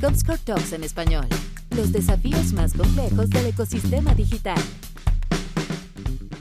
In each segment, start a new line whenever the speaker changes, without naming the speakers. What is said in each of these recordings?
Comscore Talks en español. Los desafíos más complejos del ecosistema digital.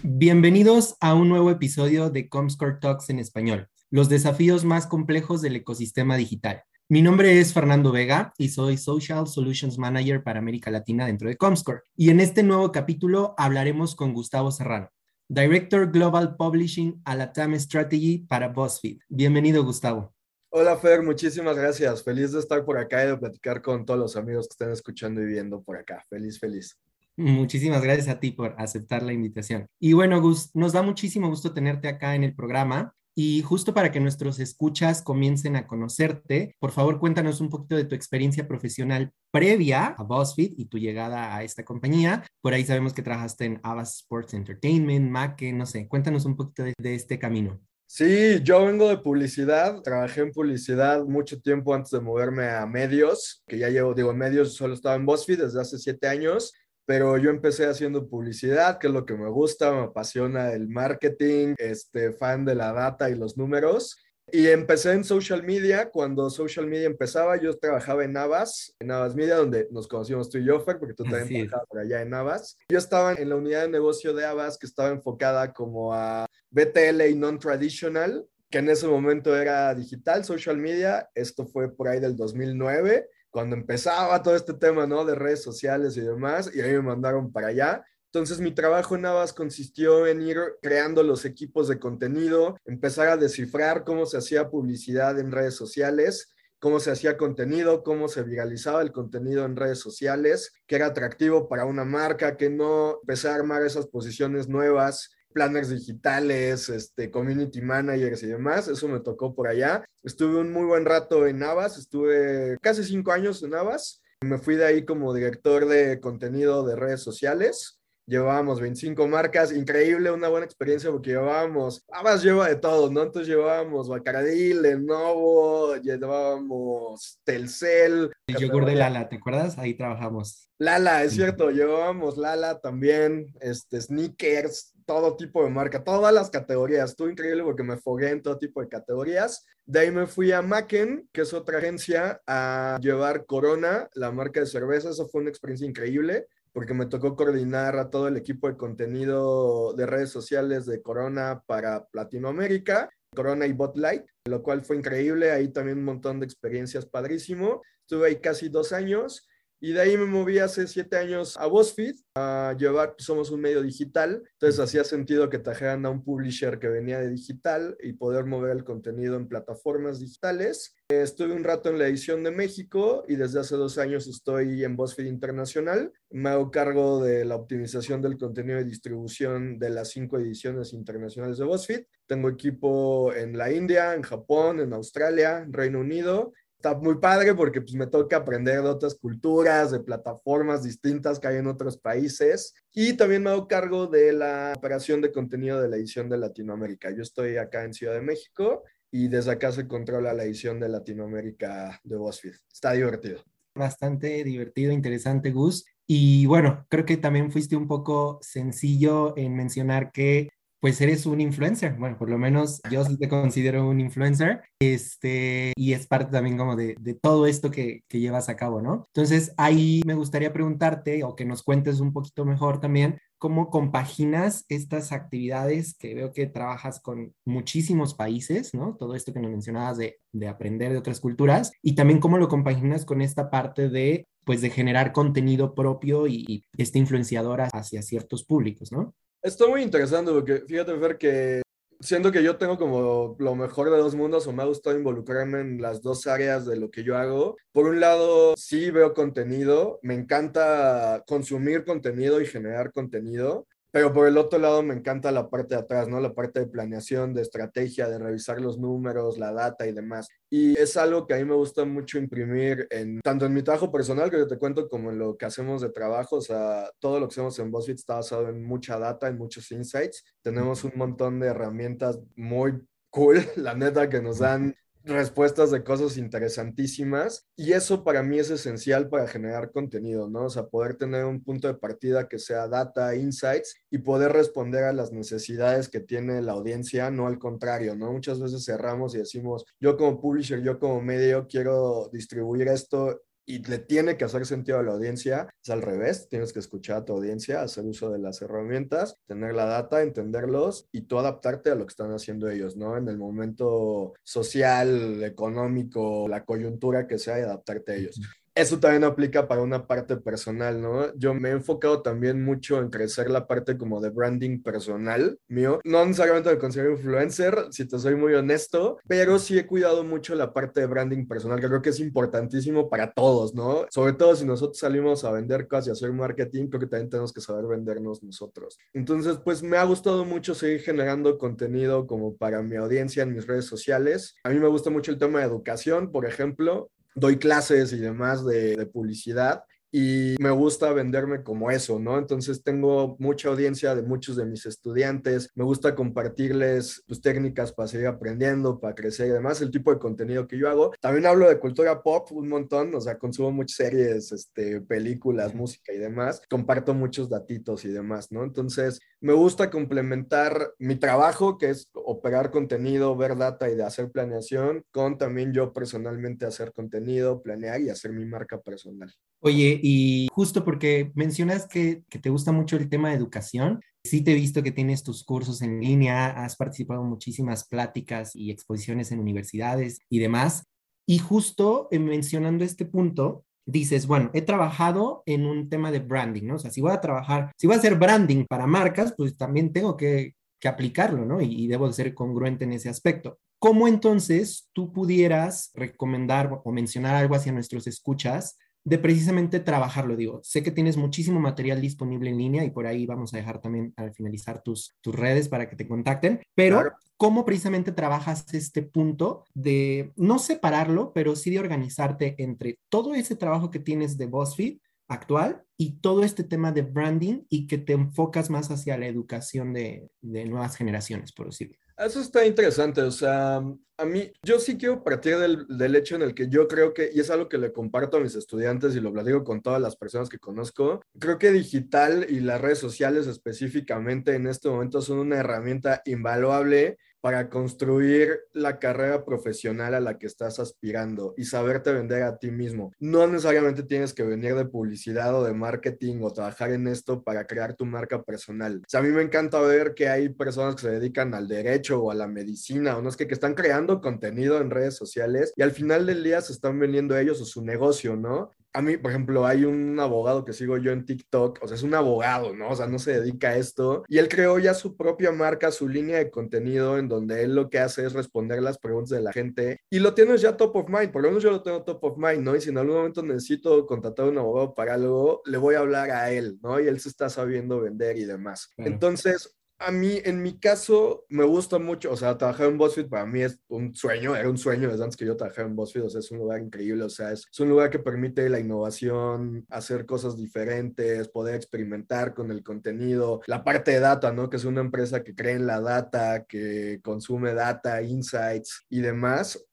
Bienvenidos a un nuevo episodio de Comscore Talks en español. Los desafíos más complejos del ecosistema digital. Mi nombre es Fernando Vega y soy Social Solutions Manager para América Latina dentro de Comscore. Y en este nuevo capítulo hablaremos con Gustavo Serrano, Director Global Publishing a la TAM Strategy para BuzzFeed. Bienvenido, Gustavo.
Hola, Fer, muchísimas gracias. Feliz de estar por acá y de platicar con todos los amigos que están escuchando y viendo por acá. Feliz, feliz.
Muchísimas gracias a ti por aceptar la invitación. Y bueno, Gus, nos da muchísimo gusto tenerte acá en el programa. Y justo para que nuestros escuchas comiencen a conocerte, por favor cuéntanos un poquito de tu experiencia profesional previa a BuzzFeed y tu llegada a esta compañía. Por ahí sabemos que trabajaste en Avas Sports Entertainment, Mac, no sé, cuéntanos un poquito de, de este camino.
Sí, yo vengo de publicidad, trabajé en publicidad mucho tiempo antes de moverme a medios, que ya llevo, digo, medios solo estaba en BuzzFeed desde hace siete años pero yo empecé haciendo publicidad, que es lo que me gusta, me apasiona el marketing, este, fan de la data y los números. Y empecé en social media. Cuando social media empezaba, yo trabajaba en Navas, en Navas Media, donde nos conocimos tú y yo, Fer, porque tú también trabajabas por allá en Navas. Yo estaba en la unidad de negocio de Avas, que estaba enfocada como a BTL y non-traditional, que en ese momento era digital, social media. Esto fue por ahí del 2009 cuando empezaba todo este tema, ¿no? De redes sociales y demás, y ahí me mandaron para allá. Entonces mi trabajo en Navas consistió en ir creando los equipos de contenido, empezar a descifrar cómo se hacía publicidad en redes sociales, cómo se hacía contenido, cómo se viralizaba el contenido en redes sociales, que era atractivo para una marca, que no empecé a armar esas posiciones nuevas planners digitales, este, community managers y demás. Eso me tocó por allá. Estuve un muy buen rato en Navas, estuve casi cinco años en Navas. Me fui de ahí como director de contenido de redes sociales. Llevábamos 25 marcas, increíble, una buena experiencia porque llevábamos, Navas lleva de todo, ¿no? Entonces llevábamos Bacaradí, Lenovo, llevábamos Telcel.
El yogur de Lala, ¿te acuerdas? Ahí trabajamos.
Lala, es cierto, llevábamos Lala también, este, sneakers, todo tipo de marca, todas las categorías. Estuvo increíble porque me fogué en todo tipo de categorías. De ahí me fui a Macken, que es otra agencia, a llevar Corona, la marca de cerveza. Eso fue una experiencia increíble porque me tocó coordinar a todo el equipo de contenido de redes sociales de Corona para Latinoamérica, Corona y Botlight, lo cual fue increíble. Ahí también un montón de experiencias padrísimo. Estuve ahí casi dos años y de ahí me moví hace siete años a BuzzFeed a llevar, pues, somos un medio digital, entonces hacía sentido que trajeran a un publisher que venía de digital y poder mover el contenido en plataformas digitales. estuve un rato en la edición de México y desde hace dos años estoy en BuzzFeed Internacional. Me hago cargo de la optimización del contenido de distribución de las cinco ediciones internacionales de BuzzFeed. Tengo equipo en la India, en Japón, en Australia, en Reino Unido está muy padre porque pues me toca aprender de otras culturas, de plataformas distintas que hay en otros países y también me hago cargo de la operación de contenido de la edición de Latinoamérica. Yo estoy acá en Ciudad de México y desde acá se controla la edición de Latinoamérica de BuzzFeed. Está divertido.
Bastante divertido, interesante, Gus. Y bueno, creo que también fuiste un poco sencillo en mencionar que pues eres un influencer. Bueno, por lo menos yo te considero un influencer. Este, y es parte también como de, de todo esto que, que, llevas a cabo, ¿no? Entonces, ahí me gustaría preguntarte o que nos cuentes un poquito mejor también cómo compaginas estas actividades que veo que trabajas con muchísimos países, ¿no? Todo esto que nos mencionabas de, de aprender de otras culturas y también cómo lo compaginas con esta parte de pues de generar contenido propio y, y esta influenciadora hacia ciertos públicos, ¿no?
Está muy interesante porque fíjate, Fer, que siento que yo tengo como lo mejor de dos mundos o me ha gustado involucrarme en las dos áreas de lo que yo hago. Por un lado, sí veo contenido, me encanta consumir contenido y generar contenido, pero por el otro lado me encanta la parte de atrás, ¿no? La parte de planeación, de estrategia, de revisar los números, la data y demás. Y es algo que a mí me gusta mucho imprimir en tanto en mi trabajo personal que yo te cuento como en lo que hacemos de trabajo, o sea, todo lo que hacemos en BuzzFeed está basado en mucha data, en muchos insights. Tenemos un montón de herramientas muy cool, la neta, que nos dan respuestas de cosas interesantísimas y eso para mí es esencial para generar contenido, ¿no? O sea, poder tener un punto de partida que sea data, insights y poder responder a las necesidades que tiene la audiencia, no al contrario, ¿no? Muchas veces cerramos y decimos, yo como publisher, yo como medio quiero distribuir esto y le tiene que hacer sentido a la audiencia, es al revés, tienes que escuchar a tu audiencia, hacer uso de las herramientas, tener la data, entenderlos y tú adaptarte a lo que están haciendo ellos, ¿no? En el momento social, económico, la coyuntura que sea y adaptarte a ellos eso también aplica para una parte personal, ¿no? Yo me he enfocado también mucho en crecer la parte como de branding personal mío. No necesariamente me considero influencer, si te soy muy honesto, pero sí he cuidado mucho la parte de branding personal, que creo que es importantísimo para todos, ¿no? Sobre todo si nosotros salimos a vender cosas y hacer marketing, creo que también tenemos que saber vendernos nosotros. Entonces, pues me ha gustado mucho seguir generando contenido como para mi audiencia en mis redes sociales. A mí me gusta mucho el tema de educación, por ejemplo doy clases y demás de, de, publicidad y me gusta venderme como eso, ¿no? Entonces tengo mucha audiencia de muchos de mis estudiantes, me gusta compartirles pues, técnicas para seguir aprendiendo, para crecer y demás, el tipo de contenido que yo hago. También hablo de cultura pop un montón, o sea, consumo muchas series, este, películas, música y demás, comparto muchos datitos y demás, ¿no? Entonces me gusta complementar mi trabajo, que es operar contenido, ver data y de hacer planeación, con también yo personalmente hacer contenido, planear y hacer mi marca personal.
Oye, y justo porque mencionas que, te gusta mucho el tema de educación, sí te he visto que tienes tus cursos en línea, has participado en muchísimas pláticas y exposiciones en universidades y demás. Y justo eh, mencionando este punto, dices, bueno, he trabajado en un tema de branding, ¿no? O sea, si voy a trabajar, si voy a hacer branding para marcas, pues también tengo que, aplicarlo, ¿no? Y, y, debo ser congruente en ese aspecto. ¿Cómo entonces tú pudieras recomendar o mencionar algo hacia nuestros escuchas de precisamente trabajarlo. Digo, sé que tienes muchísimo material disponible en línea y por ahí vamos a dejar también al finalizar tus, tus redes para que te contacten, pero ¿cómo precisamente trabajas este punto de no separarlo, pero sí de organizarte entre todo ese trabajo que tienes de BuzzFeed actual y todo este tema de branding y que te enfocas más hacia la educación de, de nuevas generaciones, por decirlo?
Eso está interesante, o sea, a mí, yo sí quiero partir del, hecho en el que yo creo que, y es algo que le comparto a mis estudiantes y lo platico con todas las personas que conozco, creo que digital y las redes sociales específicamente en este momento son una herramienta invaluable para construir la carrera profesional a la que estás aspirando y saberte vender a ti mismo. No necesariamente tienes que venir de publicidad o de marketing o trabajar en esto para crear tu marca personal. O a mí me encanta ver que hay personas que se dedican al derecho o a la medicina o no es que, que están creando contenido en redes sociales y al final del día se están vendiendo ellos o su negocio, ¿no? A mí, por ejemplo, hay un abogado que sigo yo en TikTok, o sea, es un abogado, ¿no? O sea, no se dedica a esto. Y él creó ya su propia marca, su línea de contenido, en donde él lo que hace es responder las preguntas de la gente. Y lo tienes ya top of mind, por lo menos yo lo tengo top of mind, ¿no? Y si en algún momento necesito contratar a un abogado para algo, le voy a hablar a él, ¿no? Y él se está sabiendo vender y demás. Entonces, a mí, en mi caso, me gusta mucho, o sea, trabajar en BuzzFeed para mí es un sueño, era un sueño desde antes que yo trabajara en BuzzFeed, o sea, es un lugar increíble, o sea, es, un lugar que permite la innovación, hacer cosas diferentes, poder experimentar con el contenido, la parte de data, ¿no? Que es una empresa que cree en la data, que consume data, insights y demás.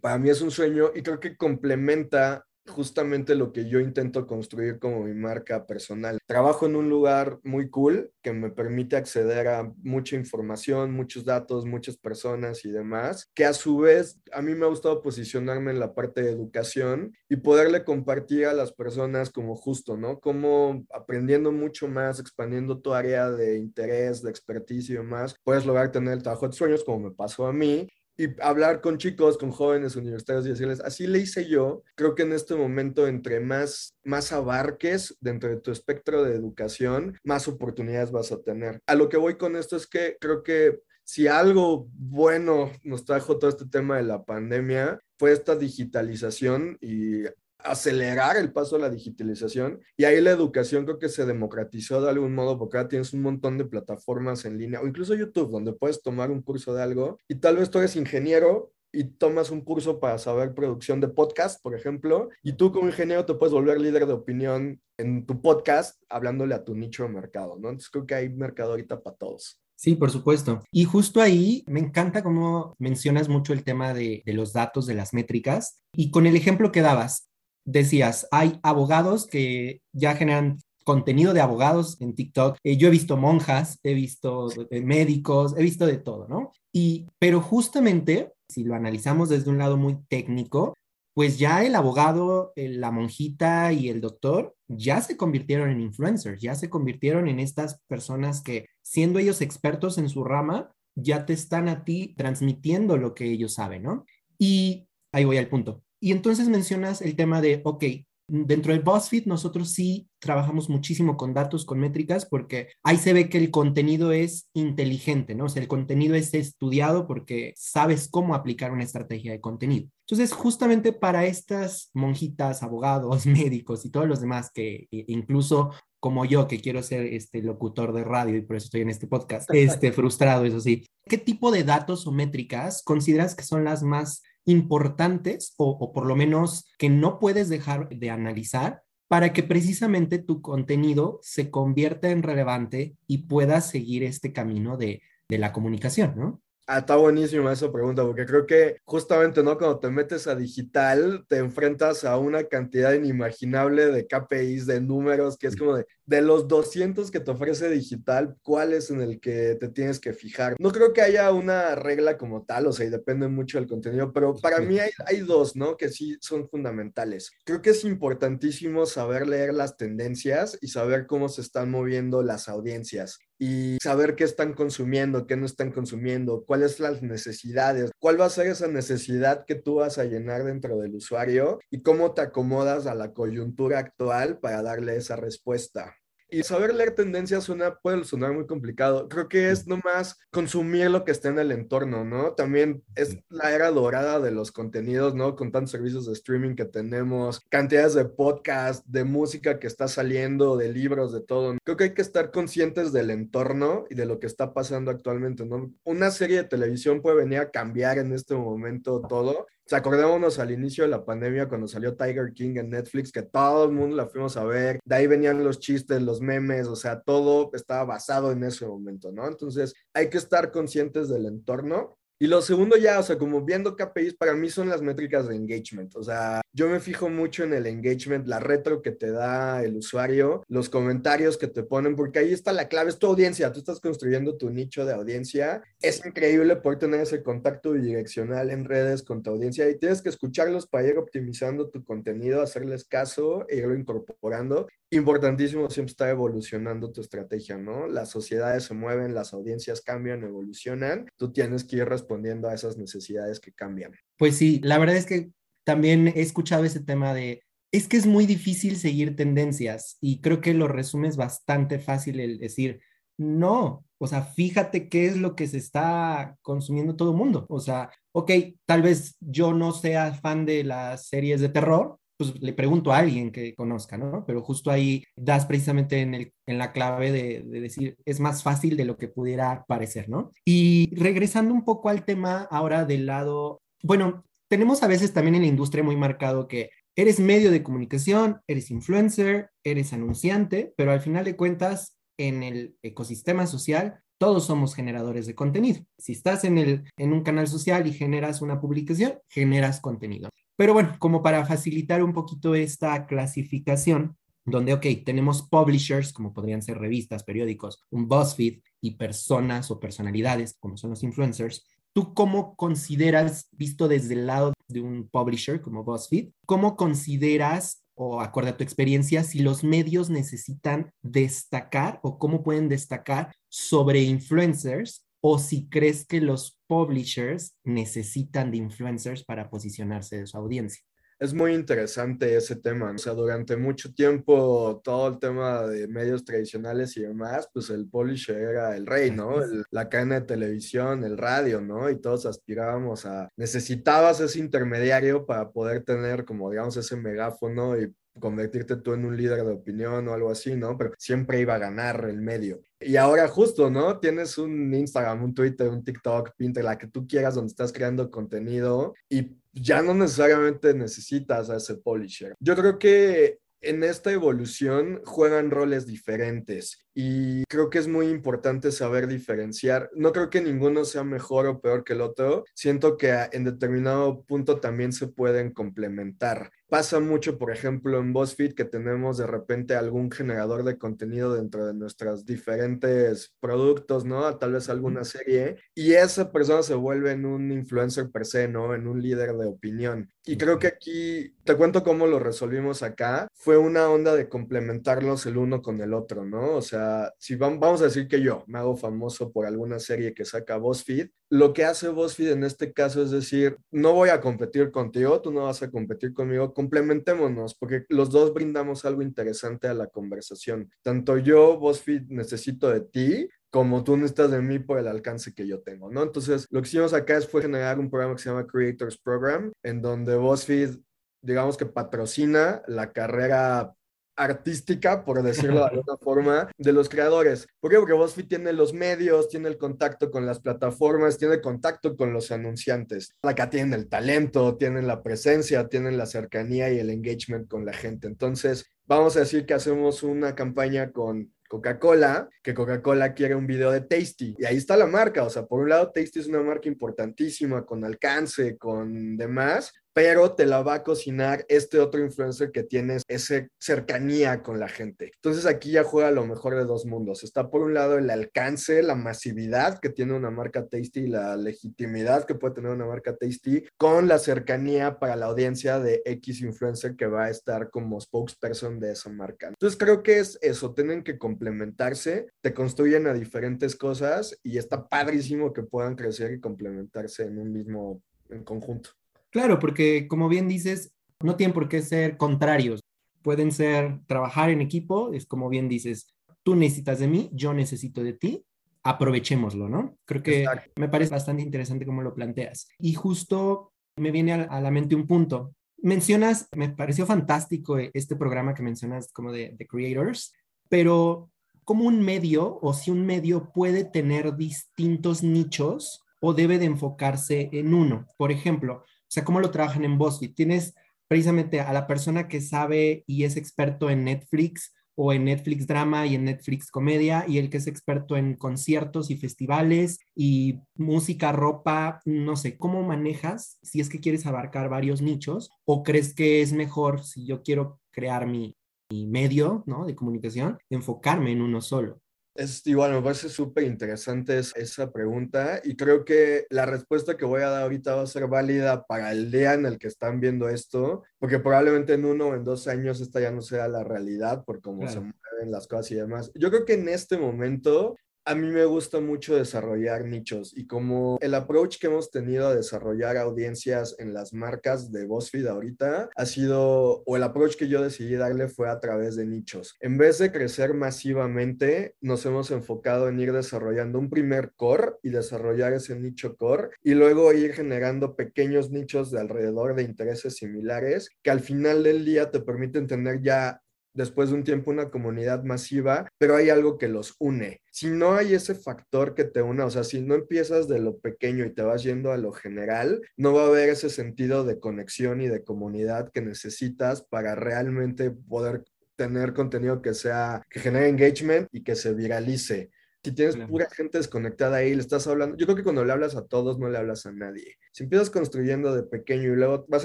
Para mí es un sueño y creo que complementa justamente lo que yo intento construir como mi marca personal. Trabajo en un lugar muy cool que me permite acceder a mucha información, muchos datos, muchas personas y demás, que a su vez a mí me ha gustado posicionarme en la parte de educación y poderle compartir a las personas como justo, ¿no? Como aprendiendo mucho más, expandiendo tu área de interés, de expertise y demás, puedes lograr tener el trabajo de sueños como me pasó a mí y hablar con chicos, con jóvenes universitarios y decirles, así le hice yo, creo que en este momento entre más, más abarques dentro de tu espectro de educación, más oportunidades vas a tener. A lo que voy con esto es que creo que si algo bueno nos trajo todo este tema de la pandemia, fue esta digitalización y acelerar el paso a la digitalización y ahí la educación creo que se democratizó de algún modo porque ahora tienes un montón de plataformas en línea o incluso YouTube donde puedes tomar un curso de algo y tal vez tú eres ingeniero y tomas un curso para saber producción de podcast, por ejemplo, y tú como ingeniero te puedes volver líder de opinión en tu podcast hablándole a tu nicho de mercado, ¿no? Entonces creo que hay mercado ahorita para todos.
Sí, por supuesto. Y justo ahí me encanta cómo mencionas mucho el tema de, de, los datos, de las métricas. Y con el ejemplo que dabas, decías, hay abogados que ya generan contenido de abogados en TikTok. Eh, yo he visto monjas, he visto eh, médicos, he visto de todo, ¿no? Y, pero justamente, si lo analizamos desde un lado muy técnico, pues ya el abogado, la monjita y el doctor ya se convirtieron en influencers, ya se convirtieron en estas personas que, siendo ellos expertos en su rama, ya te están a ti transmitiendo lo que ellos saben, ¿no? Y ahí voy al punto. Y entonces mencionas el tema de, ok, Dentro de BuzzFeed nosotros sí trabajamos muchísimo con datos, con métricas, porque ahí se ve que el contenido es inteligente, ¿no? O sea, el contenido es estudiado porque sabes cómo aplicar una estrategia de contenido. Entonces, justamente para estas monjitas, abogados, médicos y todos los demás que incluso como yo que quiero ser este locutor de radio y por eso estoy en este podcast, este frustrado, eso sí. ¿Qué tipo de datos o métricas consideras que son las más importantes o, por lo menos que no puedes dejar de analizar para que precisamente tu contenido se convierta en relevante y puedas seguir este camino de, de la comunicación, ¿no?
Ah, está buenísima esa pregunta, porque creo que justamente, ¿no? Cuando te metes a digital, te enfrentas a una cantidad inimaginable de KPIs, de números, que es como de, de los 200 que te ofrece digital, ¿cuál es en el que te tienes que fijar? No creo que haya una regla como tal, o sea, y depende mucho del contenido, pero para mí hay, hay dos, ¿no? Que sí son fundamentales. Creo que es importantísimo saber leer las tendencias y saber cómo se están moviendo las audiencias y saber qué están consumiendo, qué no están consumiendo, cuáles las necesidades, cuál va a ser esa necesidad que tú vas a llenar dentro del usuario y cómo te acomodas a la coyuntura actual para darle esa respuesta. Y saber leer tendencias suena, puede sonar muy complicado. Creo que es nomás consumir lo que está en el entorno, ¿no? También es la era dorada de los contenidos, ¿no? Con tantos servicios de streaming que tenemos, cantidades de podcast, de música que está saliendo, de libros, de todo. Creo que hay que estar conscientes del entorno y de lo que está pasando actualmente, ¿no? Una serie de televisión puede venir a cambiar en este momento todo o sea, acordémonos al inicio de la pandemia cuando salió Tiger King en Netflix, que todo el mundo la fuimos a ver, de ahí venían los chistes, los memes, o sea, todo estaba basado en ese momento, ¿no? Entonces, hay que estar conscientes del entorno y lo segundo ya, o sea, como viendo KPIs, para mí son las métricas de engagement. O sea, yo me fijo mucho en el engagement, la retro que te da el usuario, los comentarios que te ponen, porque ahí está la clave, es tu audiencia. Tú estás construyendo tu nicho de audiencia. Es increíble poder tener ese contacto bidireccional en redes con tu audiencia y tienes que escucharlos para ir optimizando tu contenido, hacerles caso e irlo incorporando. Importantísimo siempre está evolucionando tu estrategia, ¿no? Las sociedades se mueven, las audiencias cambian, evolucionan. Tú tienes que ir respondiendo a esas necesidades que cambian.
Pues sí, la verdad es que también he escuchado ese tema de, es que es muy difícil seguir tendencias y creo que lo resumes bastante fácil el decir, no, o sea, fíjate qué es lo que se está consumiendo todo el mundo. O sea, ok, tal vez yo no sea fan de las series de terror, pues le pregunto a alguien que conozca, ¿no? Pero justo ahí das precisamente en, la clave de, de, decir, es más fácil de lo que pudiera parecer, ¿no? Y regresando un poco al tema ahora del lado, bueno, tenemos a veces también en la industria muy marcado que eres medio de comunicación, eres influencer, eres anunciante, pero al final de cuentas, en el ecosistema social, todos somos generadores de contenido. Si estás en un canal social y generas una publicación, generas contenido. Pero bueno, como para facilitar un poquito esta clasificación, donde, ok, tenemos publishers, como podrían ser revistas, periódicos, un BuzzFeed y personas o personalidades, como son los influencers. ¿Tú cómo consideras, visto desde el lado de un publisher como BuzzFeed, cómo consideras o acorde a tu experiencia, si los medios necesitan destacar o cómo pueden destacar sobre influencers o si crees que los publishers necesitan de influencers para posicionarse de su audiencia.
Es muy interesante ese tema. O sea, durante mucho tiempo todo el tema de medios tradicionales y demás, pues el publisher era el rey, ¿no? la cadena de televisión, el radio, ¿no? Y todos aspirábamos a, necesitabas ese intermediario para poder tener como, digamos, ese megáfono y convertirte tú en un líder de opinión o algo así, ¿no? Pero siempre iba a ganar el medio. Y ahora justo, ¿no? Tienes un Instagram, un Twitter, un TikTok, Pinterest, la que tú quieras, donde estás creando contenido y ya no necesariamente necesitas a ese publisher. Yo creo que en esta evolución juegan roles diferentes y creo que es muy importante saber diferenciar. No creo que ninguno sea mejor o peor que el otro. Siento que en determinado punto también se pueden complementar. Pasa mucho, por ejemplo, en BuzzFeed que tenemos de repente algún generador de contenido dentro de nuestros diferentes productos, ¿no? Tal vez alguna serie, y esa persona se vuelve en un influencer per se, ¿no? En un líder de opinión. Y creo que aquí, te cuento cómo lo resolvimos acá, fue una onda de complementarlos el uno con el otro, ¿no? O sea, si vamos a decir que yo me hago famoso por alguna serie que saca BuzzFeed, lo que hace BuzzFeed en este caso es decir, no voy a competir contigo, tú no vas a competir conmigo, complementémonos, porque los dos brindamos algo interesante a la conversación. Tanto yo, BuzzFeed, necesito de ti, como tú necesitas de mí por el alcance que yo tengo, ¿no? Entonces, lo que hicimos acá fue generar un programa que se llama Creators Program, en donde BuzzFeed, digamos que patrocina la carrera artística, por decirlo de alguna forma, de los creadores. ¿Por qué? Porque BuzzFeed tiene los medios, tiene el contacto con las plataformas, tiene contacto con los anunciantes. Acá tienen el talento, tienen la presencia, tienen la cercanía y el engagement con la gente. Entonces, vamos a decir que hacemos una campaña con Coca-Cola, que Coca-Cola quiere un video de Tasty. Y ahí está la marca. O sea, por un lado, Tasty es una marca importantísima, con alcance, con demás, pero te la va a cocinar este otro influencer que tiene esa cercanía con la gente. Entonces aquí ya juega lo mejor de dos mundos. Está por un lado el alcance, la masividad que tiene una marca Tasty, la legitimidad que puede tener una marca Tasty, con la cercanía para la audiencia de X influencer que va a estar como spokesperson de esa marca. Entonces creo que es eso, tienen que complementarse, te construyen a diferentes cosas y está padrísimo que puedan crecer y complementarse en un mismo en conjunto.
Claro, porque como bien dices, no tienen por qué ser contrarios. Pueden ser trabajar en equipo, es como bien dices, tú necesitas de mí, yo necesito de ti, aprovechémoslo, ¿no? Creo que me parece bastante interesante cómo lo planteas. Y justo me viene a, la mente un punto. Mencionas, me pareció fantástico este programa que mencionas como de, de Creators, pero como un medio o si un medio puede tener distintos nichos o debe de enfocarse en uno. Por ejemplo, sea, ¿cómo lo trabajan en BuzzFeed? Tienes precisamente a la persona que sabe y es experto en Netflix o en Netflix drama y en Netflix comedia y el que es experto en conciertos y festivales y música, ropa, no sé, ¿cómo manejas si es que quieres abarcar varios nichos o crees que es mejor si yo quiero crear mi, mi medio ¿no? de comunicación, enfocarme en uno solo?
Es igual, me parece súper interesante esa pregunta y creo que la respuesta que voy a dar ahorita va a ser válida para el día en el que están viendo esto, porque probablemente en uno o en dos años esta ya no sea la realidad por cómo se mueven las cosas y demás. Yo creo que en este momento a mí me gusta mucho desarrollar nichos y como el approach que hemos tenido a desarrollar audiencias en las marcas de BuzzFeed ahorita ha sido, o el approach que yo decidí darle fue a través de nichos. En vez de crecer masivamente, nos hemos enfocado en ir desarrollando un primer core y desarrollar ese nicho core y luego ir generando pequeños nichos de alrededor de intereses similares que al final del día te permiten tener ya después de un tiempo una comunidad masiva, pero hay algo que los une. Si no hay ese factor que te una, o sea, si no empiezas de lo pequeño y te vas yendo a lo general, no va a haber ese sentido de conexión y de comunidad que necesitas para realmente poder tener contenido que sea, que genere engagement y que se viralice. Si tienes pura gente desconectada ahí, le estás hablando, yo creo que cuando le hablas a todos, no le hablas a nadie. Si empiezas construyendo de pequeño y luego vas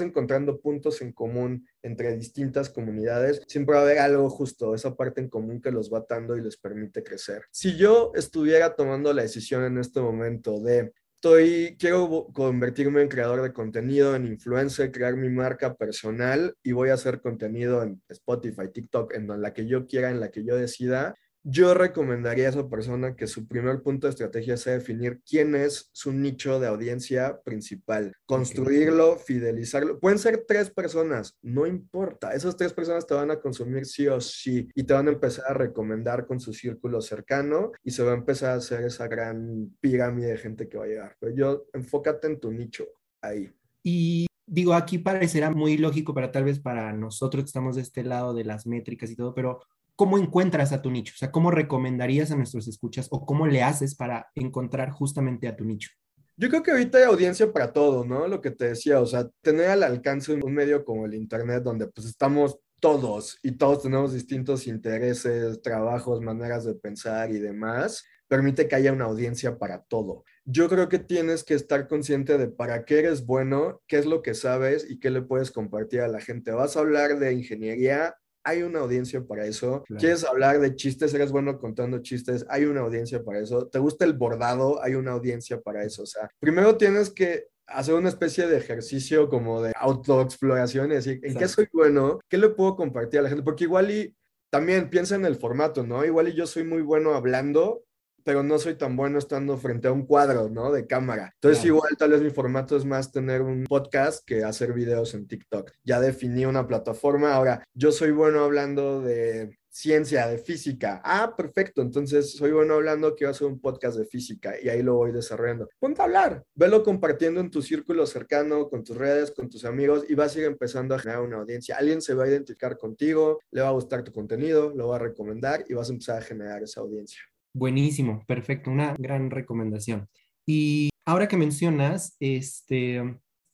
encontrando puntos en común entre distintas comunidades, siempre va a haber algo justo, esa parte en común que los va atando y les permite crecer. Si yo estuviera tomando la decisión en este momento de Estoy, quiero convertirme en creador de contenido, en influencer, crear mi marca personal y voy a hacer contenido en Spotify, TikTok, en la que yo quiera, en la que yo decida yo recomendaría a esa persona que su primer punto de estrategia sea definir quién es su nicho de audiencia principal, construirlo, fidelizarlo. Pueden ser tres personas, no importa. Esas tres personas te van a consumir sí o sí y te van a empezar a recomendar con su círculo cercano y se va a empezar a hacer esa gran pirámide de gente que va a llegar. Pero yo, enfócate en tu nicho ahí.
Y digo, aquí parecerá muy lógico para tal vez para nosotros que estamos de este lado de las métricas y todo, pero ¿cómo encuentras a tu nicho? O sea, ¿cómo recomendarías a nuestros escuchas o cómo le haces para encontrar justamente a tu nicho?
Yo creo que ahorita hay audiencia para todo, ¿no? Lo que te decía, o sea, tener al alcance un medio como el Internet donde pues estamos todos y todos tenemos distintos intereses, trabajos, maneras de pensar y demás, permite que haya una audiencia para todo. Yo creo que tienes que estar consciente de para qué eres bueno, qué es lo que sabes y qué le puedes compartir a la gente. Vas a hablar de ingeniería, hay una audiencia para eso. ¿Quieres hablar de chistes? ¿Eres bueno contando chistes? Hay una audiencia para eso. ¿Te gusta el bordado? Hay una audiencia para eso. O sea, primero tienes que hacer una especie de ejercicio como de autoexploración y decir, ¿en qué soy bueno? ¿Qué le puedo compartir a la gente? Porque igual y también piensa en el formato, ¿no? Igual y yo soy muy bueno hablando, pero no soy tan bueno estando frente a un cuadro, ¿no? De cámara. Entonces igual tal vez mi formato es más tener un podcast que hacer videos en TikTok. Ya definí una plataforma. Ahora, yo soy bueno hablando de ciencia, de física. Ah, perfecto. Entonces soy bueno hablando, quiero hacer un podcast de física y ahí lo voy desarrollando. Ponte a hablar, velo compartiendo en tu círculo cercano, con tus redes, con tus amigos y vas a ir empezando a generar una audiencia. Alguien se va a identificar contigo, le va a gustar tu contenido, lo va a recomendar y vas a empezar a generar esa audiencia.
Buenísimo, perfecto, una gran recomendación. Y ahora que mencionas, este,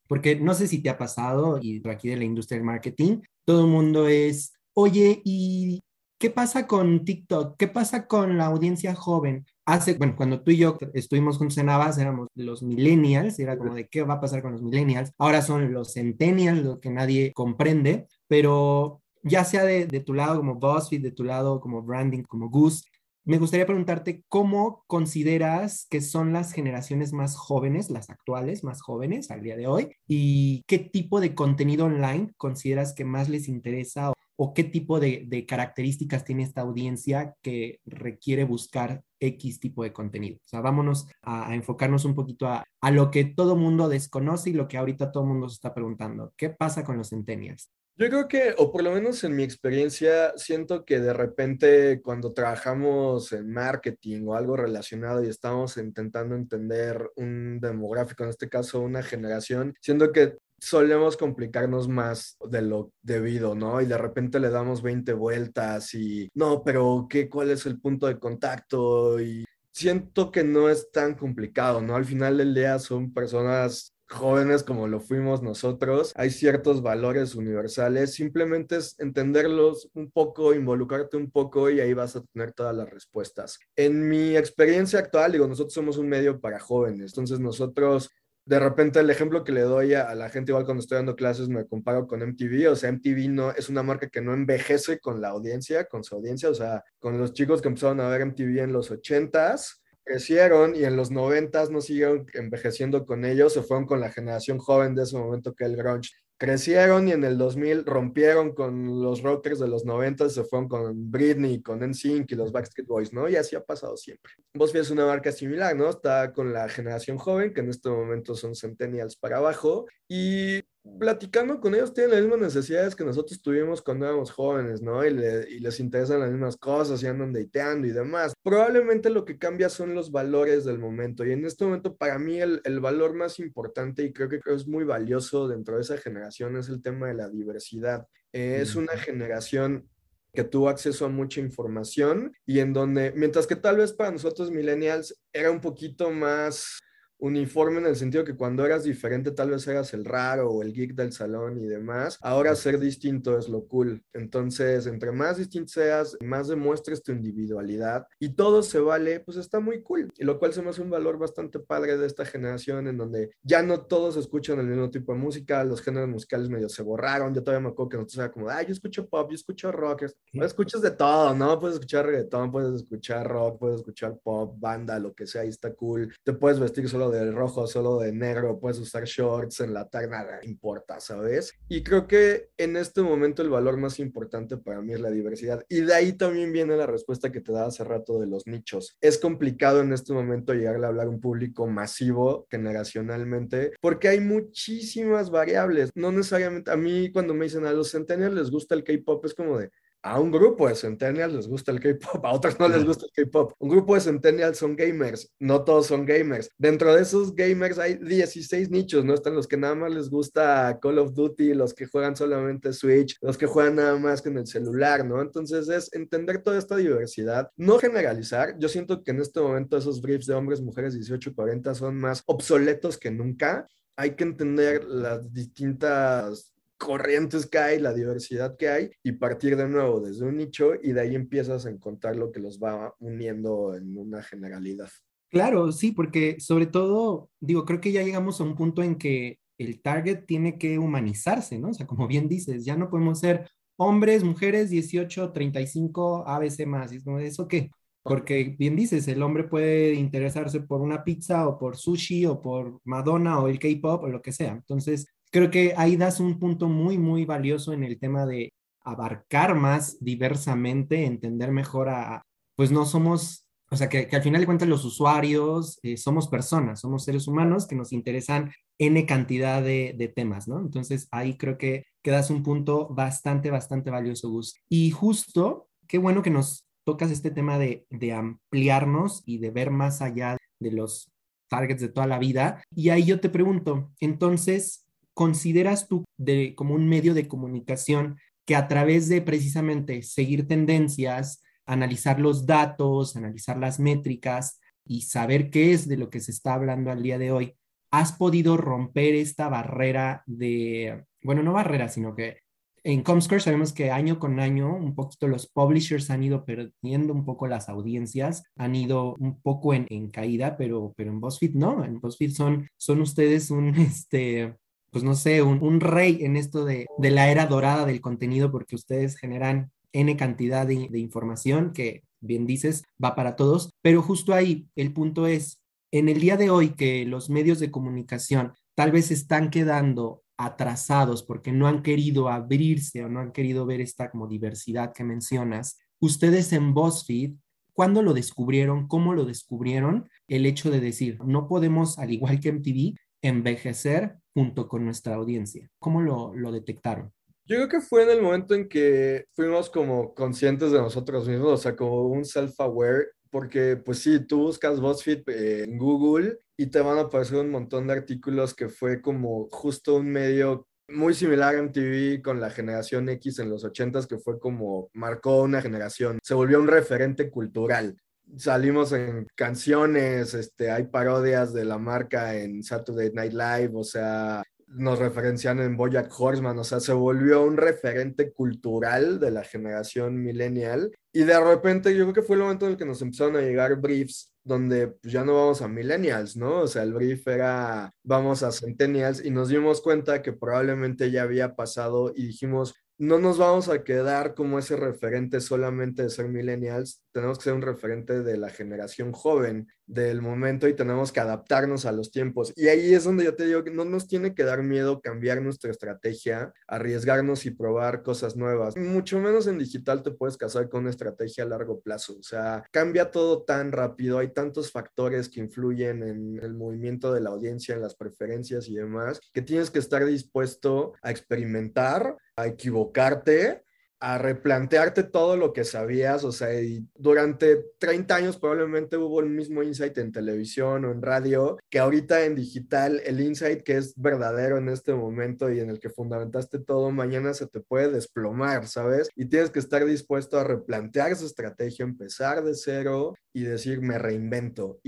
porque no sé si te ha pasado, y aquí de la industria del marketing, todo el mundo es, oye, ¿y qué pasa con TikTok? ¿Qué pasa con la audiencia joven? Hace, bueno, cuando tú y yo estuvimos juntos en éramos los millennials, era como de qué va a pasar con los millennials. Ahora son los centennials, lo que nadie comprende, pero ya sea de, de tu lado como BuzzFeed, de tu lado como branding, como Goose, me gustaría preguntarte cómo consideras que son las generaciones más jóvenes, las actuales más jóvenes al día de hoy, y qué tipo de contenido online consideras que más les interesa o, qué tipo de, características tiene esta audiencia que requiere buscar X tipo de contenido. O sea, vámonos a, enfocarnos un poquito a, lo que todo mundo desconoce y lo que ahorita todo mundo se está preguntando. ¿Qué pasa con los centennials?
Yo creo que, o por lo menos en mi experiencia, siento que de repente cuando trabajamos en marketing o algo relacionado y estamos intentando entender un demográfico, en este caso una generación, siento que solemos complicarnos más de lo debido, ¿no? Y de repente le damos 20 vueltas y, no, pero ¿qué, ¿cuál es el punto de contacto? Y siento que no es tan complicado, ¿no? Al final del día son personas jóvenes como lo fuimos nosotros, hay ciertos valores universales, simplemente es entenderlos un poco, involucrarte un poco y ahí vas a tener todas las respuestas. En mi experiencia actual, digo, nosotros somos un medio para jóvenes, entonces nosotros de repente el ejemplo que le doy a, la gente igual cuando estoy dando clases me comparo con MTV, o sea, MTV no es una marca que no envejece con la audiencia, con su audiencia, o sea, con los chicos que empezaron a ver MTV en los 80s, crecieron y en los noventas no siguieron envejeciendo con ellos, se fueron con la generación joven de ese momento que el grunge crecieron y en el 2000 rompieron con los rockers de los 90, se fueron con Britney, con NSYNC y los Backstreet Boys, ¿no? Y así ha pasado siempre. BuzzFeed es una marca similar, ¿no? Está con la generación joven, que en este momento son centennials para abajo, y platicando con ellos tienen las mismas necesidades que nosotros tuvimos cuando éramos jóvenes, ¿no? Y, les interesan las mismas cosas y andan dateando y demás. Probablemente lo que cambia son los valores del momento. Y en este momento, para mí, el, el valor más importante y creo que es muy valioso dentro de esa generación es el tema de la diversidad. es una generación que tuvo acceso a mucha información y en donde, mientras que tal vez para nosotros millennials era un poquito más uniforme en el sentido que cuando eras diferente tal vez eras el raro o el geek del salón y demás. Ahora ser distinto es lo cool. Entonces, entre más distinto seas, más demuestres tu individualidad y todo se vale, pues está muy cool. Y lo cual se me hace un valor bastante padre de esta generación en donde ya no todos escuchan el mismo tipo de música, los géneros musicales medio se borraron. Yo todavía me acuerdo que nosotros era como, ay, yo escucho pop, yo escucho rock. No escuchas de todo, ¿no? Puedes escuchar reggaetón, puedes escuchar rock, puedes escuchar pop, banda, lo que sea, y está cool. Te puedes vestir solo de rojo, solo de negro, puedes usar shorts en la tarde, nada importa, ¿sabes? Y creo que en este momento el valor más importante para mí es la diversidad. Y de ahí también viene la respuesta que te daba hace rato de los nichos. Es complicado en este momento llegarle a hablar a un público masivo generacionalmente porque hay muchísimas variables. No necesariamente, a mí cuando me dicen a los centennials les gusta el K-pop, es como de, a un grupo de centennials les gusta el K-pop, a otros no les gusta el K-pop. Un grupo de centennials son gamers, no todos son gamers. Dentro de esos gamers hay 16 nichos, ¿no? Están los que nada más les gusta Call of Duty, los que juegan solamente Switch, los que juegan nada más con el celular, ¿no? Entonces es entender toda esta diversidad, no generalizar. Yo siento que en este momento esos briefs de hombres, mujeres 18 y 40 son más obsoletos que nunca hay que entender las distintas corrientes que hay, la diversidad que hay y partir de nuevo desde un nicho y de ahí empiezas a encontrar lo que los va uniendo en una generalidad.
Claro, sí, porque sobre todo, digo, creo que ya llegamos a un punto en que el target tiene que humanizarse, ¿no? O sea, como bien dices, ya no podemos ser hombres, mujeres, 18, 35, ABC más, ¿eso qué? Porque bien dices, el hombre puede interesarse por una pizza o por sushi o por Madonna o el K-pop o lo que sea. Entonces, creo que ahí das un punto muy, muy valioso en el tema de abarcar más diversamente, entender mejor a, pues no somos, o sea, que, al final de cuentas los usuarios eh, somos personas, somos seres humanos que nos interesan N cantidad de, de temas, ¿no? Entonces, ahí creo que quedas un punto bastante, bastante valioso, Gus. Y justo, qué bueno que nos tocas este tema de, ampliarnos y de ver más allá de los targets de toda la vida. Y ahí yo te pregunto, entonces, ¿consideras tú de, como un medio de comunicación que a través de precisamente seguir tendencias, analizar los datos, analizar las métricas y saber qué es de lo que se está hablando al día de hoy, has podido romper esta barrera de, bueno, no barrera, sino que en Comscore sabemos que año con año un poquito los publishers han ido perdiendo un poco las audiencias, han ido un poco en, caída, pero, pero en BuzzFeed no, en BuzzFeed son, son ustedes un, este, pues no sé, un, rey en esto de, la era dorada del contenido porque ustedes generan N cantidad de, información que, bien dices, va para todos, pero justo ahí el punto es, en el día de hoy que los medios de comunicación tal vez están quedando atrasados porque no han querido abrirse o no han querido ver esta como diversidad que mencionas. Ustedes en BuzzFeed, ¿cuándo lo descubrieron? ¿Cómo lo descubrieron? El hecho de decir, no podemos, al igual que MTV, envejecer junto con nuestra audiencia. ¿Cómo lo, lo detectaron?
Yo creo que fue en el momento en que fuimos como conscientes de nosotros mismos, o sea, como un self-aware porque pues sí, tú buscas BuzzFeed eh, en Google y te van a aparecer un montón de artículos que fue como justo un medio muy similar a MTV con la generación X en los 80s, que fue como marcó una generación, se volvió un referente cultural. Salimos en canciones, este, hay parodias de la marca en Saturday Night Live, o sea, nos referencian en Bojack Horseman, o sea, se volvió un referente cultural de la generación millennial. Y de repente yo creo que fue el momento en el que nos empezaron a llegar briefs donde pues, ya no vamos a millennials, ¿no? O sea, el brief era vamos a centennials y nos dimos cuenta que probablemente ya había pasado y dijimos, no nos vamos a quedar como ese referente solamente de ser millennials, tenemos que ser un referente de la generación joven del momento y tenemos que adaptarnos a los tiempos. Y ahí es donde yo te digo que no nos tiene que dar miedo cambiar nuestra estrategia, arriesgarnos y probar cosas nuevas. Mucho menos en digital te puedes casar con una estrategia a largo plazo. O sea, cambia todo tan rápido, hay tantos factores que influyen en el movimiento de la audiencia, en las preferencias y demás, que tienes que estar dispuesto a experimentar, a equivocarte a replantearte todo lo que sabías, o sea, durante 30 años probablemente hubo el mismo insight en televisión o en radio, que ahorita en digital el insight que es verdadero en este momento y en el que fundamentaste todo, mañana se te puede desplomar, ¿sabes? Y tienes que estar dispuesto a replantear esa estrategia, empezar de cero y decir, me reinvento.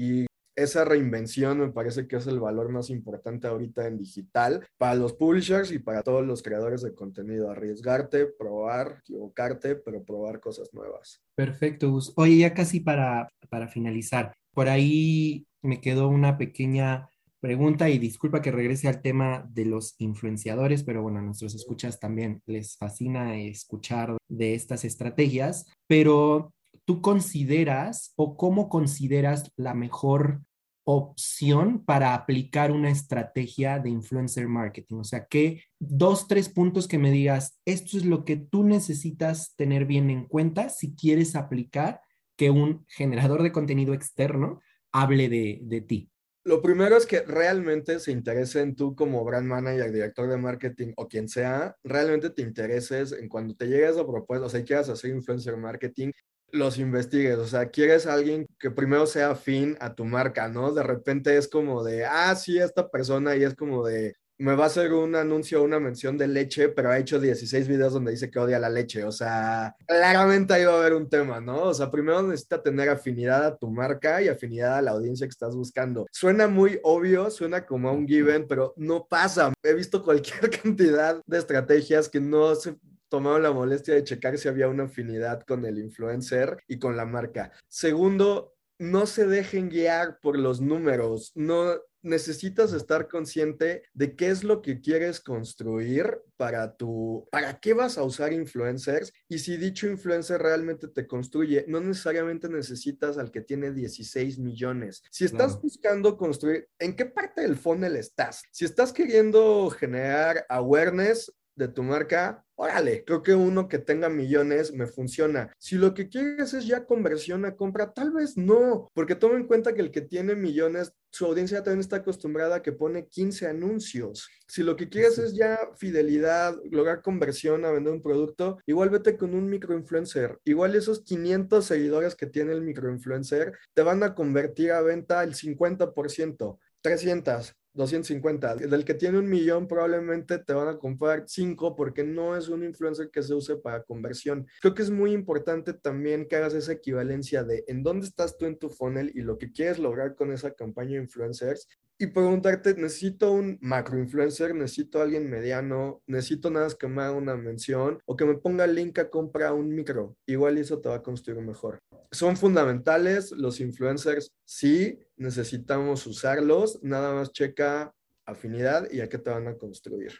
Esa reinvención me parece que es el valor más importante ahorita en digital para los publishers y para todos los creadores de contenido. Arriesgarte, probar, equivocarte, pero probar cosas nuevas.
Perfecto, Gus. Oye, ya casi para, para finalizar, por ahí me quedó una pequeña pregunta y disculpa que regrese al tema de los influenciadores, pero bueno, a nuestros escuchas también les fascina escuchar de estas estrategias, pero ¿tú consideras o cómo consideras la mejor opción para aplicar una estrategia de influencer marketing? O sea, ¿qué dos, tres puntos que me digas, esto es lo que tú necesitas tener bien en cuenta si quieres aplicar que un generador de contenido externo hable de, de ti?
Lo primero es que realmente se interese en tú como brand manager, director de marketing o quien sea, realmente te intereses en cuando te llegues a propuesta, o sea, quieras hacer influencer marketing, los investigues, o sea, quieres alguien que primero sea afín a tu marca, ¿no? De repente es como de, ah, sí, esta persona y es como de, me va a hacer un anuncio, una mención de leche, pero ha hecho 16 videos donde dice que odia la leche, o sea, claramente ahí va a haber un tema, ¿no? O sea, primero necesita tener afinidad a tu marca y afinidad a la audiencia que estás buscando. Suena muy obvio, suena como a un given, pero no pasa. He visto cualquier cantidad de estrategias que no se tomaron la molestia de checar si había una afinidad con el influencer y con la marca. Segundo, no se dejen guiar por los números, no necesitas estar consciente de qué es lo que quieres construir para tu, para qué vas a usar influencers y si dicho influencer realmente te construye, no necesariamente necesitas al que tiene 16 millones. Si estás buscando construir, ¿en qué parte del funnel estás? Si estás queriendo generar awareness, de tu marca, órale, creo que uno que tenga millones me funciona. Si lo que quieres es ya conversión a compra, tal vez no, porque toma en cuenta que el que tiene millones, su audiencia también está acostumbrada a que pone 15 anuncios. Si lo que quieres es ya fidelidad, lograr conversión a vender un producto, igual vete con un microinfluencer. Igual esos 500 seguidores que tiene el microinfluencer te van a convertir a venta el 50%. 300, 250. Del que tiene un millón probablemente te van a comprar cinco porque no es un influencer que se use para conversión. Creo que es muy importante también que hagas esa equivalencia de en dónde estás tú en tu funnel y lo que quieres lograr con esa campaña de influencers y preguntarte, necesito un macro influencer, necesito alguien mediano, necesito nada más que me haga una mención o que me ponga link a comprar un micro. Igual eso te va a construir mejor. Son fundamentales los influencers, sí, necesitamos usarlos, nada más checa afinidad y a qué te van a construir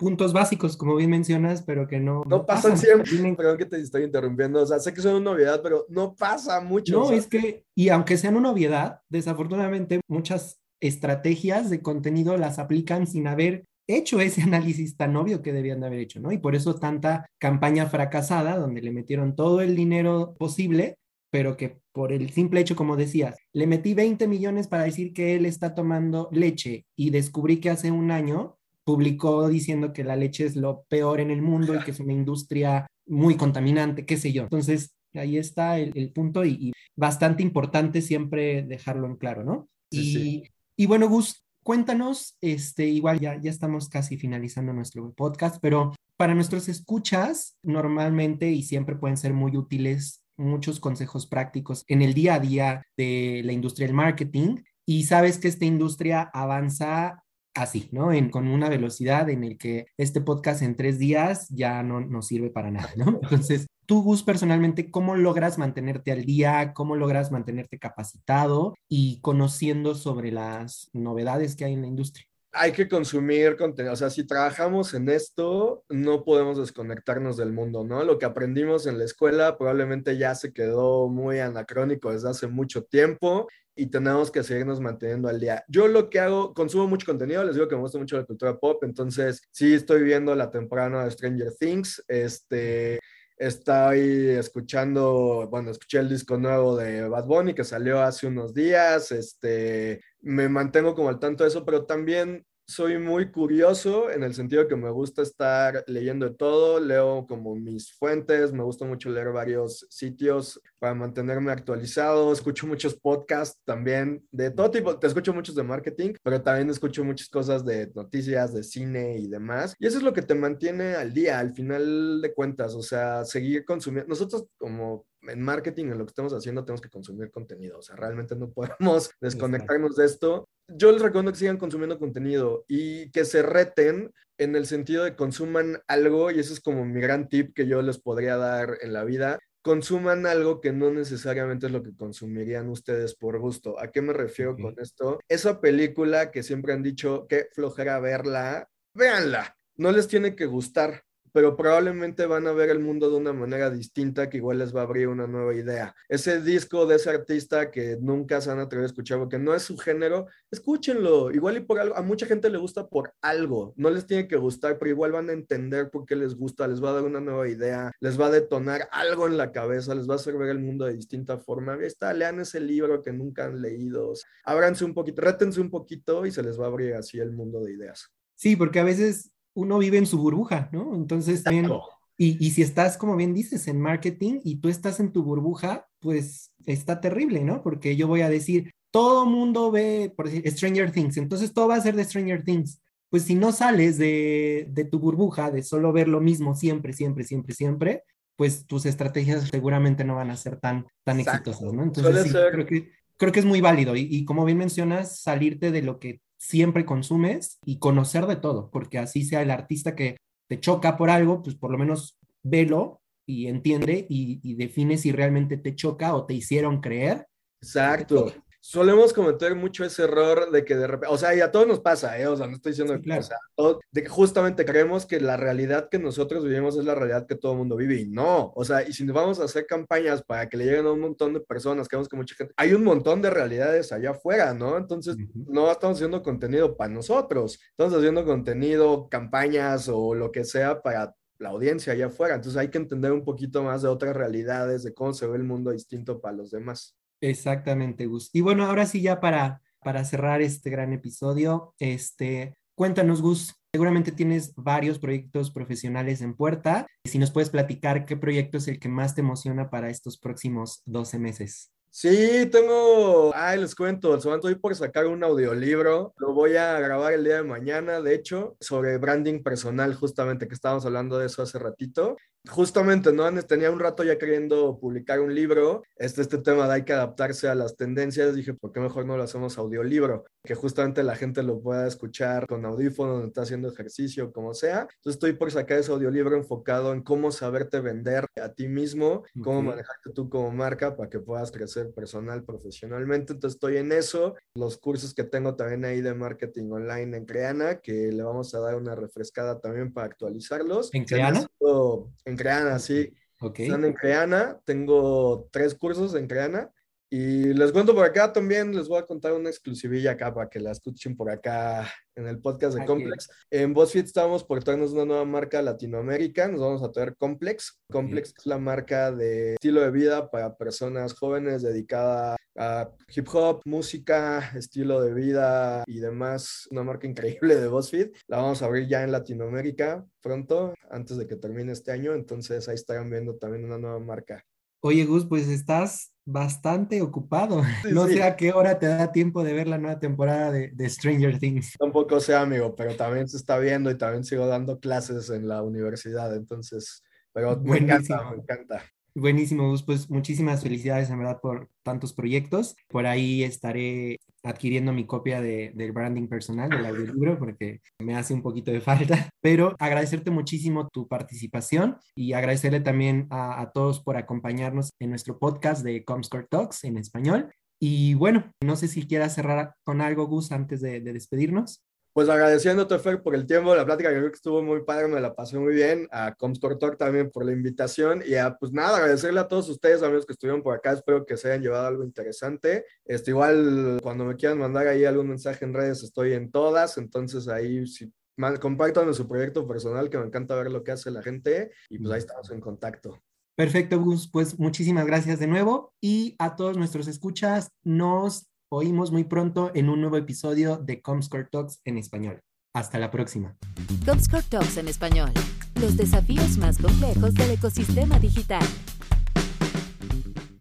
puntos básicos, como bien mencionas, pero que no...
No, pasan, siempre. Perdón que te estoy interrumpiendo. O sea, sé que son una novedad, pero no pasa mucho.
No, es que, y aunque sean una obviedad, desafortunadamente muchas estrategias de contenido las aplican sin haber hecho ese análisis tan obvio que debían de haber hecho, ¿no? Y por eso tanta campaña fracasada donde le metieron todo el dinero posible, pero que por el simple hecho, como decías, le metí 20 millones para decir que él está tomando leche y descubrí que hace un año publicó diciendo que la leche es lo peor en el mundo y que es una industria muy contaminante, qué sé yo. Entonces, ahí está el, punto y, bastante importante siempre dejarlo en claro, ¿no? y, y bueno, Gus, cuéntanos, este, igual ya, ya estamos casi finalizando nuestro podcast, pero para nuestros escuchas, normalmente y siempre pueden ser muy útiles muchos consejos prácticos en el día a día de la industria del marketing. Y sabes que esta industria avanza así, ¿no? En, con una velocidad en el que este podcast en tres días ya no nos sirve para nada, ¿no? Entonces, tú, Gus, personalmente, ¿cómo logras mantenerte al día? ¿Cómo logras mantenerte capacitado y conociendo sobre las novedades que hay en la industria?
Hay que consumir contenido, o sea, si trabajamos en esto, no podemos desconectarnos del mundo, ¿no? Lo que aprendimos en la escuela probablemente ya se quedó muy anacrónico desde hace mucho tiempo y tenemos que seguirnos manteniendo al día. Yo lo que hago, consumo mucho contenido, les digo que me gusta mucho la cultura pop, entonces sí estoy viendo la temporada de Stranger Things, este, Estoy escuchando, bueno, escuché el disco nuevo de Bad Bunny que salió hace unos días, este, me mantengo como al tanto de eso, pero también soy muy curioso en el sentido que me gusta estar leyendo de todo, leo como mis fuentes, me gusta mucho leer varios sitios para mantenerme actualizado, escucho muchos podcasts también de todo tipo, te escucho muchos de marketing, pero también escucho muchas cosas de noticias, de cine y demás. Y eso es lo que te mantiene al día, al final de cuentas, o sea, seguir consumiendo. Nosotros como en marketing, en lo que estamos haciendo, tenemos que consumir contenido. O sea, realmente no podemos desconectarnos de esto. Yo les recomiendo que sigan consumiendo contenido y que se reten en el sentido de consuman algo, y eso es como mi gran tip que yo les podría dar en la vida. Consuman algo que no necesariamente es lo que consumirían ustedes por gusto. ¿A qué me refiero con esto? Esa película que siempre han dicho que flojera verla, véanla. No les tiene que gustar, pero probablemente van a ver el mundo de una manera distinta que igual les va a abrir una nueva idea. Ese disco de ese artista que nunca se han atrevido a escuchar porque no es su género, escúchenlo. Igual y por algo, a mucha gente le gusta por algo, no les tiene que gustar, pero igual van a entender por qué les gusta, les va a dar una nueva idea, les va a detonar algo en la cabeza, les va a hacer ver el mundo de distinta forma. Está, lean ese libro que nunca han leído, ábranse un poquito, rétense un poquito y se les va a abrir así el mundo de ideas.
Sí, porque a veces uno vive en su burbuja, ¿no? Entonces también, y, y, si estás, como bien dices, en marketing y tú estás en tu burbuja, pues está terrible, ¿no? Porque yo voy a decir, todo mundo ve, por decir, Stranger Things, entonces todo va a ser de Stranger Things. Pues si no sales de, de tu burbuja, de solo ver lo mismo siempre, siempre, siempre, siempre, pues tus estrategias seguramente no van a ser tan, tan exitosas, ¿no? Entonces sí, creo, que, creo que es muy válido y, y como bien mencionas, salirte de lo que siempre consumes y conocer de todo, porque así sea el artista que te choca por algo, pues por lo menos velo y entiende y, define si realmente te choca o te hicieron creer.
Exacto solemos cometer mucho ese error de que de repente, o sea, y a todos nos pasa, ¿eh? O sea, no estoy diciendo que, o sea, de que justamente creemos que la realidad que nosotros vivimos es la realidad que todo el mundo vive y no, o sea, y si nos vamos a hacer campañas para que le lleguen a un montón de personas, creemos que mucha gente, hay un montón de realidades allá afuera, ¿no? Entonces, no estamos haciendo contenido para nosotros, estamos haciendo contenido, campañas o lo que sea para la audiencia allá afuera. Entonces hay que entender un poquito más de otras realidades, de cómo se ve el mundo distinto para los demás.
Exactamente, Gus. Y bueno, ahora sí ya para, para cerrar este gran episodio, este, cuéntanos, Gus, seguramente tienes varios proyectos profesionales en puerta. Si nos puedes platicar qué proyecto es el que más te emociona para estos próximos 12 meses.
Sí, tengo, ay, les cuento, estoy por sacar un audiolibro, lo voy a grabar el día de mañana, de hecho, sobre branding personal, justamente, que estábamos hablando de eso hace ratito. Justamente, ¿no? Tenía un rato ya queriendo publicar un libro, este, este tema de hay que adaptarse a las tendencias, dije, ¿por qué mejor no lo hacemos audiolibro? Que justamente la gente lo pueda escuchar con audífonos, está haciendo ejercicio, como sea. Entonces estoy por sacar ese audiolibro enfocado en cómo saberte vender a ti mismo, cómo manejarte tú como marca para que puedas crecer personal, profesionalmente. Entonces estoy en eso. Los cursos que tengo también ahí de marketing online en Creana, que le vamos a dar una refrescada también para actualizarlos.
¿En Creana?
En Creana, sí. Están en Creana. Tengo tres cursos en Creana. Y les cuento por acá también, les voy a contar una exclusivilla acá para que la escuchen por acá en el podcast de Complex. En BuzzFeed estamos por traernos una nueva marca Latinoamérica, nos vamos a traer Complex. Complex es la marca de estilo de vida para personas jóvenes dedicada a hip hop, música, estilo de vida y demás. Una marca increíble de BuzzFeed. La vamos a abrir ya en Latinoamérica pronto, antes de que termine este año. Entonces ahí estarán viendo también una nueva marca.
Oye, Gus, pues estás bastante ocupado. no sé a qué hora te da tiempo de ver la nueva temporada de, Stranger Things.
Tampoco sé, amigo, pero también se está viendo y también sigo dando clases en la universidad. Entonces, pero me encanta, me encanta.
Buenísimo, Pues muchísimas felicidades en verdad por tantos proyectos. Por ahí estaré adquiriendo mi copia de, del branding personal del audiolibro porque me hace un poquito de falta. Pero agradecerte muchísimo tu participación y agradecerle también a, todos por acompañarnos en nuestro podcast de Comscore Talks en español. Y bueno, no sé si quieras cerrar con algo, Gus, antes de despedirnos.
Pues agradeciéndote, Fer, por el tiempo, la plática, que creo que estuvo muy padre, me la pasé muy bien, a Comscore Talk también por la invitación y a, pues nada, agradecerle a todos ustedes, amigos que estuvieron por acá, espero que se hayan llevado algo interesante. Este, igual, cuando me quieran mandar ahí algún mensaje en redes, estoy en todas, entonces ahí si compartan su proyecto personal, que me encanta ver lo que hace la gente y pues ahí estamos en contacto.
Perfecto, Gus, pues muchísimas gracias de nuevo y a todos nuestros escuchas, nos oímos muy pronto en un nuevo episodio de Comscore Talks en español. Hasta la próxima.
Comscore Talks en español. Los desafíos más complejos del ecosistema digital.